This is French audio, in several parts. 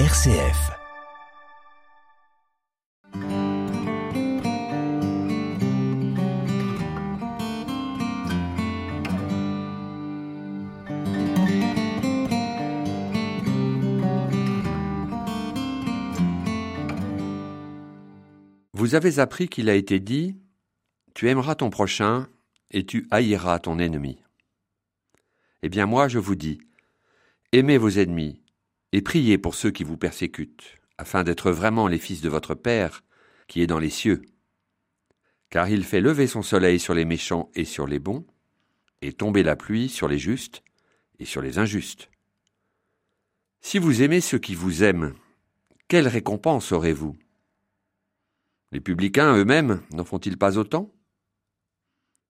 RCF. Vous avez appris qu'il a été dit Tu aimeras ton prochain et tu haïras ton ennemi. Eh bien moi je vous dis Aimez vos ennemis et priez pour ceux qui vous persécutent, afin d'être vraiment les fils de votre Père qui est dans les cieux. Car il fait lever son soleil sur les méchants et sur les bons, et tomber la pluie sur les justes et sur les injustes. Si vous aimez ceux qui vous aiment, quelle récompense aurez-vous? Les publicains eux-mêmes n'en font-ils pas autant?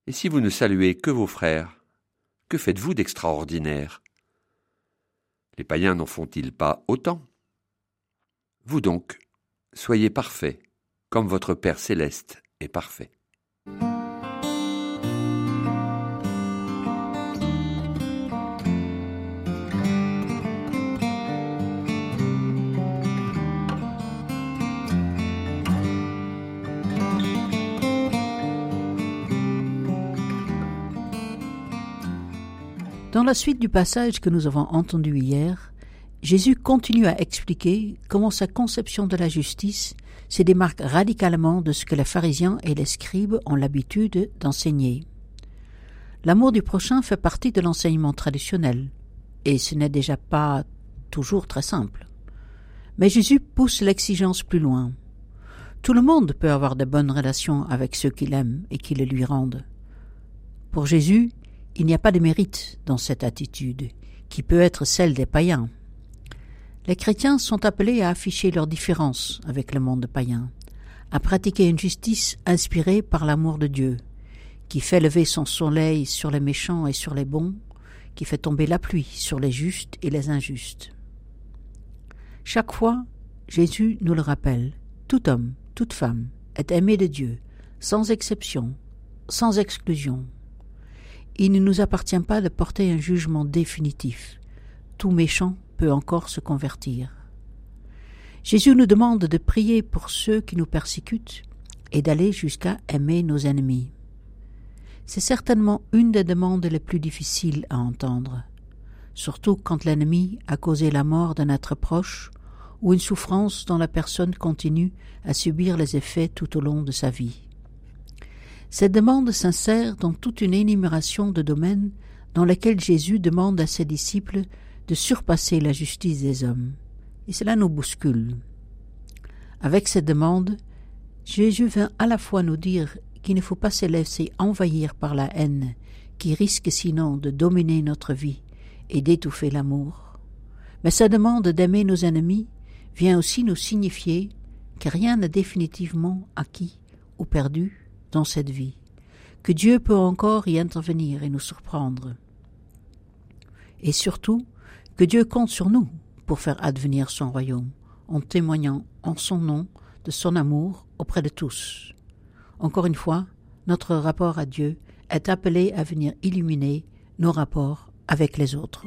Et si vous ne saluez que vos frères, que faites-vous d'extraordinaire? Les païens n'en font-ils pas autant? Vous donc, soyez parfaits, comme votre Père céleste est parfait. Dans la suite du passage que nous avons entendu hier, Jésus continue à expliquer comment sa conception de la justice se démarque radicalement de ce que les pharisiens et les scribes ont l'habitude d'enseigner. L'amour du prochain fait partie de l'enseignement traditionnel, et ce n'est déjà pas toujours très simple. Mais Jésus pousse l'exigence plus loin. Tout le monde peut avoir de bonnes relations avec ceux qu'il aime et qui le lui rendent. Pour Jésus, il n'y a pas de mérite dans cette attitude, qui peut être celle des païens. Les chrétiens sont appelés à afficher leurs différences avec le monde païen, à pratiquer une justice inspirée par l'amour de Dieu, qui fait lever son soleil sur les méchants et sur les bons, qui fait tomber la pluie sur les justes et les injustes. Chaque fois, Jésus nous le rappelle, tout homme, toute femme est aimé de Dieu, sans exception, sans exclusion. Il ne nous appartient pas de porter un jugement définitif. Tout méchant peut encore se convertir. Jésus nous demande de prier pour ceux qui nous persécutent et d'aller jusqu'à aimer nos ennemis. C'est certainement une des demandes les plus difficiles à entendre, surtout quand l'ennemi a causé la mort d'un être proche ou une souffrance dont la personne continue à subir les effets tout au long de sa vie. Cette demande s'insère dans toute une énumération de domaines dans lesquels Jésus demande à ses disciples de surpasser la justice des hommes. Et cela nous bouscule. Avec cette demande, Jésus vient à la fois nous dire qu'il ne faut pas se laisser envahir par la haine, qui risque sinon de dominer notre vie et d'étouffer l'amour. Mais sa demande d'aimer nos ennemis vient aussi nous signifier que rien n'est définitivement acquis ou perdu dans cette vie, que Dieu peut encore y intervenir et nous surprendre. Et surtout, que Dieu compte sur nous pour faire advenir son royaume, en témoignant en son nom de son amour auprès de tous. Encore une fois, notre rapport à Dieu est appelé à venir illuminer nos rapports avec les autres.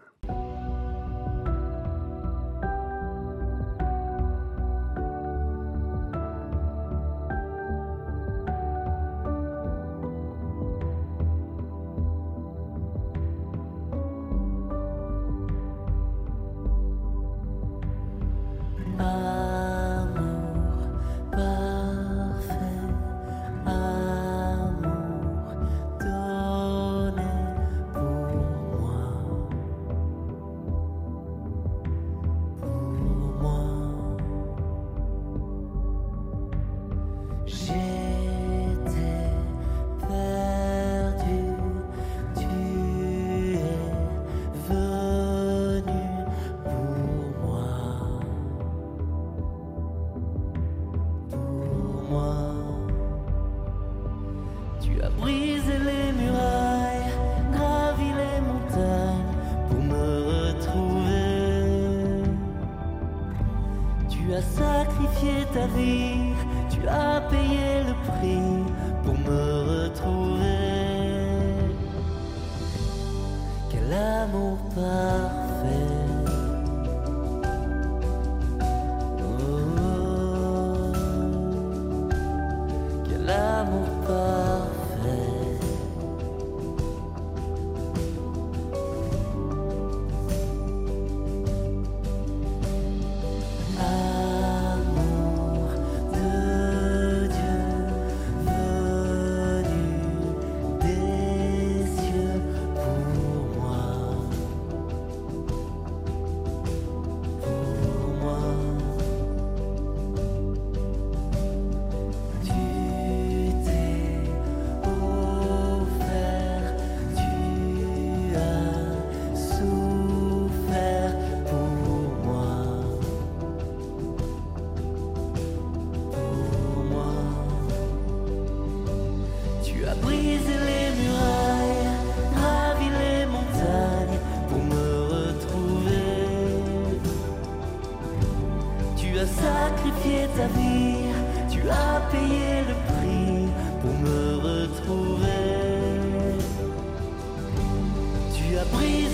J'étais perdu, tu es venu pour moi, pour moi. Tu as brisé les murailles, gravi les montagnes pour me retrouver. Tu as sacrifié ta vie à payer le prix pour me retrouver. Quel amour parfait. ta vie, tu as payé le prix pour me retrouver. Tu as pris